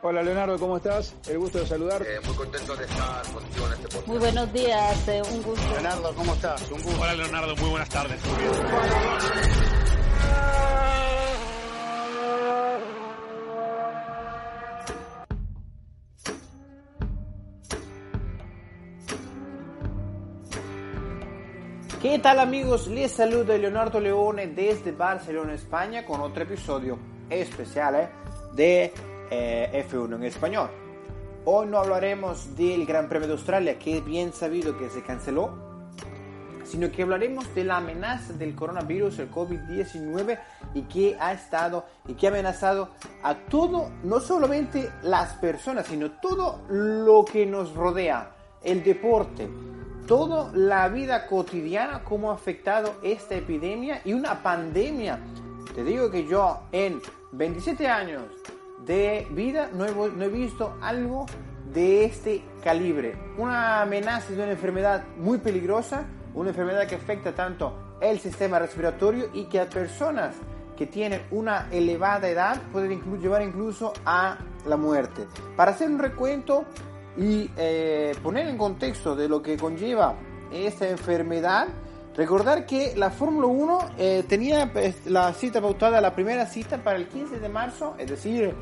Hola Leonardo, ¿cómo estás? El gusto de saludar. Eh, muy contento de estar contigo en este podcast. Muy buenos días, eh, un gusto. Leonardo, ¿cómo estás? Un gusto. Hola Leonardo, muy buenas tardes. Muy bien. ¿Qué tal amigos? Les saluda Leonardo Leone desde Barcelona, España, con otro episodio especial eh, de eh, F1 en español. Hoy no hablaremos del Gran Premio de Australia, que es bien sabido que se canceló, sino que hablaremos de la amenaza del coronavirus, el COVID-19, y que ha estado y que ha amenazado a todo, no solamente las personas, sino todo lo que nos rodea, el deporte, toda la vida cotidiana, cómo ha afectado esta epidemia y una pandemia. Te digo que yo en 27 años de vida no he, no he visto algo de este calibre. Una amenaza de una enfermedad muy peligrosa, una enfermedad que afecta tanto el sistema respiratorio y que a personas que tienen una elevada edad pueden inclu llevar incluso a la muerte. Para hacer un recuento y eh, poner en contexto de lo que conlleva esta enfermedad, recordar que la Fórmula 1 eh, tenía pues, la cita pautada, la primera cita para el 15 de marzo, es decir,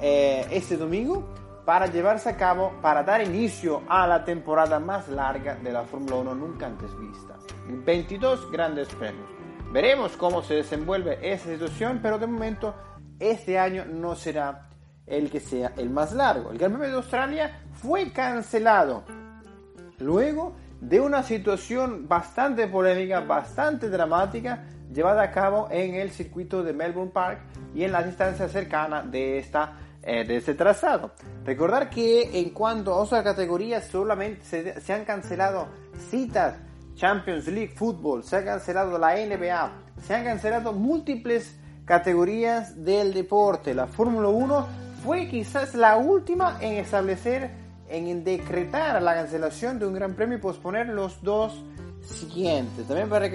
eh, este domingo, para llevarse a cabo, para dar inicio a la temporada más larga de la Fórmula 1 nunca antes vista. 22 grandes premios. Veremos cómo se desenvuelve esa situación, pero de momento este año no será el que sea el más largo. El Gran Premio de Australia fue cancelado luego de una situación bastante polémica, bastante dramática, llevada a cabo en el circuito de Melbourne Park y en las distancias cercanas de, esta, eh, de este trazado. Recordar que en cuanto a otras categorías solamente se, han cancelado citas Champions League Fútbol, se ha cancelado la NBA, se han cancelado múltiples categorías del deporte. La Fórmula 1 fue quizás la última en establecer, en decretar la cancelación de un gran premio y posponer los dos siguientes. También para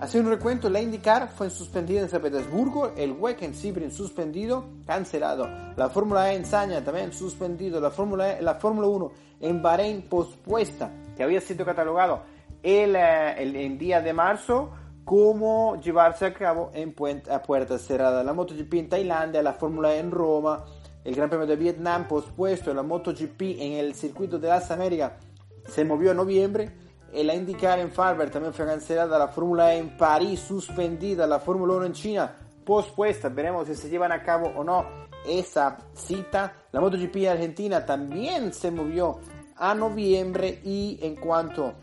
hacer un recuento, la IndyCar fue suspendida en San Petersburgo, el WEC en Sebring suspendido, cancelado. La Fórmula E en Saña también suspendido. La Fórmula, e, la Fórmula 1 en Bahrein pospuesta, que había sido catalogado el, el, el día de marzo como llevarse a cabo en a puertas cerradas. La MotoGP en Tailandia, la Fórmula E en Roma, el Gran Premio de Vietnam pospuesto, la MotoGP en el circuito de las Américas se movió en noviembre, la IndyCar en Farber también fue cancelada, la Fórmula E en París suspendida, la Fórmula 1 en China pospuesta, veremos si se llevan a cabo o no esa cita, la MotoGP en Argentina también se movió a noviembre y en cuanto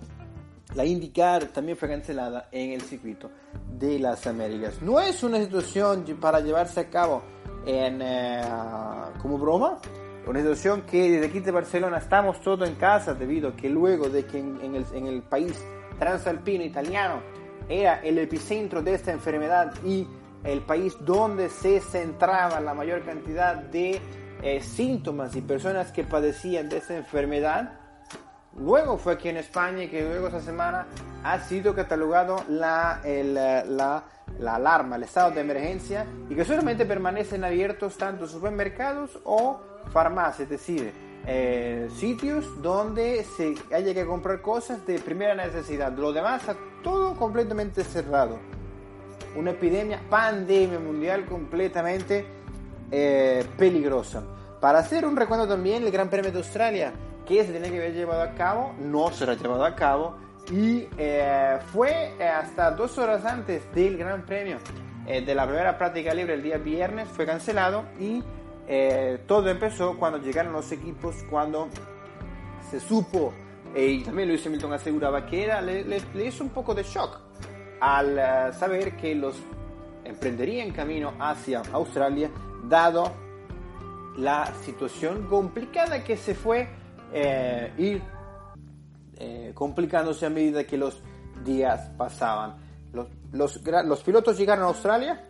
la IndyCar también fue cancelada en el circuito de las Américas. No es una situación para llevarse a cabo en, eh, como broma, una situación que desde aquí de Barcelona estamos todos en casa debido a que luego de que en, en, el, en el país transalpino italiano era el epicentro de esta enfermedad y el país donde se centraba la mayor cantidad de eh, síntomas y personas que padecían de esta enfermedad, Luego fue aquí en España que luego esa semana ha sido catalogado la, el, la, la, alarma, el estado de emergencia y que solamente permanecen abiertos tanto supermercados o farmacias, es decir, eh, sitios donde se haya que comprar cosas de primera necesidad. Lo demás está todo completamente cerrado. Una epidemia, pandemia mundial completamente eh, peligrosa. Para hacer un recuento también, el Gran Premio de Australia que se tenía que haber llevado a cabo, no será llevado a cabo y eh, fue hasta dos horas antes del Gran Premio eh, de la primera práctica libre el día viernes, fue cancelado y eh, todo empezó cuando llegaron los equipos, cuando se supo, y también Luis Hamilton aseguraba que era, le, le, le hizo un poco de shock al saber que los emprenderían camino hacia Australia, dado la situación complicada que se fue eh, ir eh, complicándose a medida que los días pasaban. Los, los, pilotos llegaron a Australia,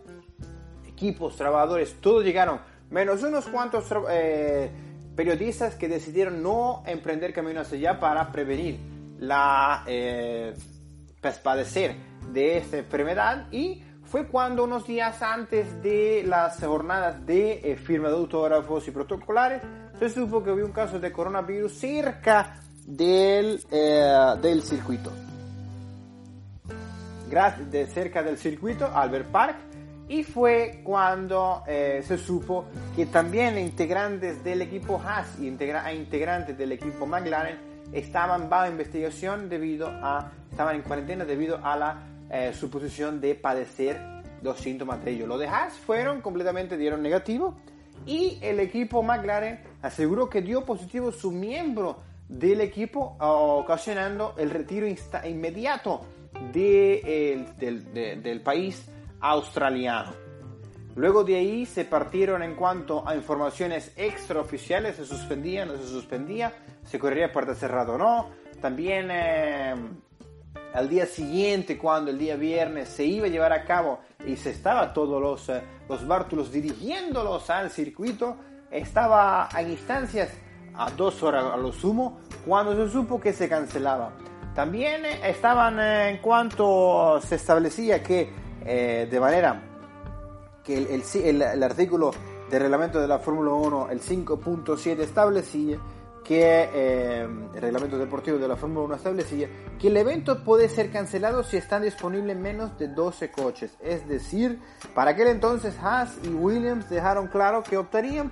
equipos, trabajadores, todos llegaron, menos unos cuantos eh, periodistas que decidieron no emprender camino hacia allá para prevenir la pues, padecer de esta enfermedad y fue cuando unos días antes de las jornadas de eh, firma de autógrafos y protocolares se supo que había un caso de coronavirus cerca del, eh, del circuito. De cerca del circuito, Albert Park, y fue cuando eh, se supo que también integrantes del equipo Haas y integra integrantes del equipo McLaren estaban bajo investigación debido a, estaban en cuarentena debido a la eh, suposición de padecer los síntomas de ello. Los de Haas fueron completamente, dieron negativo y el equipo McLaren aseguró que dio positivo su miembro del equipo ocasionando el retiro inmediato de, del, del país australiano. Luego de ahí se partieron en cuanto a informaciones extraoficiales, se suspendía, no se suspendía, se correría puerta cerrada o no. También eh, al día siguiente, cuando el día viernes se iba a llevar a cabo y se estaba todos los, eh, los bártulos dirigiéndolos al circuito, estaba en instancias a dos horas a lo sumo cuando se supo que se cancelaba. También eh, estaban en cuanto se establecía que eh, de manera que el, el, artículo del reglamento de la Fórmula 1, el 5.7, establecía que eh, el reglamento deportivo de la Fórmula 1 establecía que el evento puede ser cancelado si están disponibles menos de 12 coches. Es decir, para aquel entonces Haas y Williams dejaron claro que optarían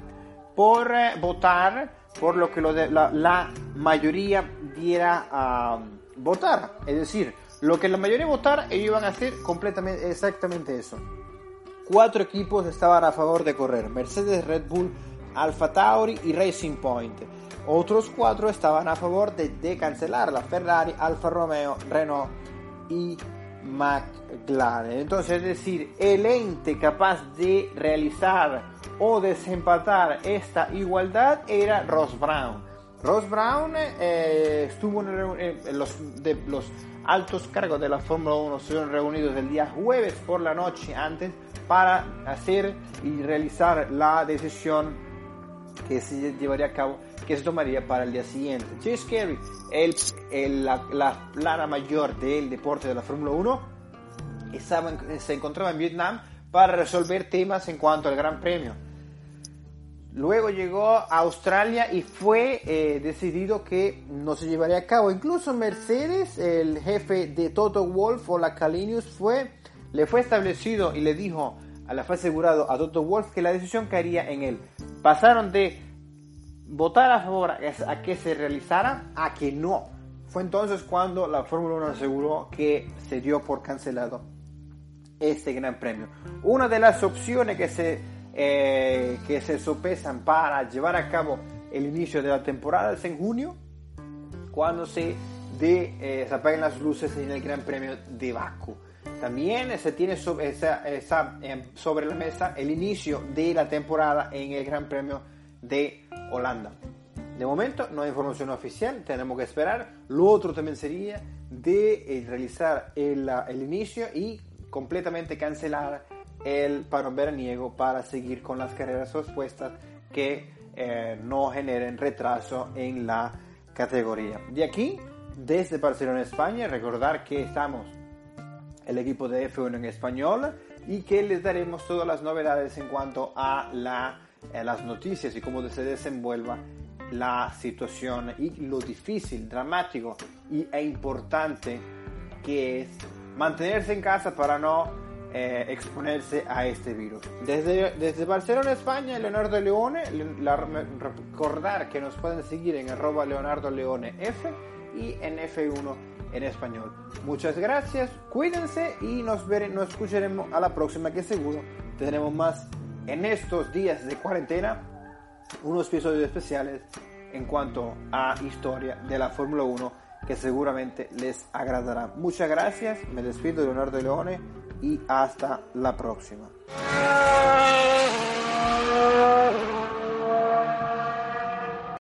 por eh, votar por lo que la, mayoría diera a votar. Es decir, lo que la mayoría votar, ellos iban a hacer completamente, exactamente eso. Cuatro equipos estaban a favor de correr, Mercedes, Red Bull, Alfa Tauri y Racing Point. Otros cuatro estaban a favor de, de cancelar la Ferrari, Alfa Romeo, Renault y McLaren. Entonces, es decir, el ente capaz de realizar o desempatar esta igualdad era Ross Brown. Ross Brown eh, estuvo en, los, de, los altos cargos de la Fórmula 1 se fueron reunidos el día jueves por la noche antes para hacer y realizar la decisión que se llevaría a cabo, que se tomaría para el día siguiente. Chase Carey, el, la, la, plana mayor del deporte de la Fórmula 1, estaba, se encontraba en Vietnam para resolver temas en cuanto al Gran Premio Luego llegó a Australia y fue eh, decidido que no se llevaría a cabo. Incluso Mercedes, el jefe de Toto Wolf o la Calinius, fue, le fue establecido y le dijo, le fue asegurado a Toto Wolf que la decisión caería en él. Pasaron de votar a favor a que se realizara a que no. Fue entonces cuando la Fórmula 1 aseguró que se dio por cancelado este gran premio. Una de las opciones que se eh, que se sopesan para llevar a cabo el inicio de la temporada es en junio, cuando se, de, eh, se apaguen las luces en el Gran Premio de Baku. También se tiene sobre, esa, em, sobre la mesa el inicio de la temporada en el Gran Premio de Holanda. De momento no hay información oficial, tenemos que esperar. Lo otro también sería de eh, realizar el, el inicio y completamente cancelar el paro veraniego para seguir con las carreras expuestas que eh, no generen retraso en la categoría. De aquí, desde Barcelona, España, recordar que estamos el equipo de F1 en español y que les daremos todas las novedades en cuanto a, la, las noticias y cómo se desenvuelva la situación y lo difícil, dramático y, e importante que es mantenerse en casa para no eh, exponerse a este virus. Desde, desde Barcelona, España, Leonardo Leone, recordar que nos pueden seguir en arroba Leonardo Leone F y en F1 en español. Muchas gracias, cuídense y nos, nos escucharemos a la próxima que seguro tendremos más en estos días de cuarentena, unos episodios especiales en cuanto a historia de la Fórmula 1 que seguramente les agradará. Muchas gracias, me despido de Leonardo Leone y hasta la próxima.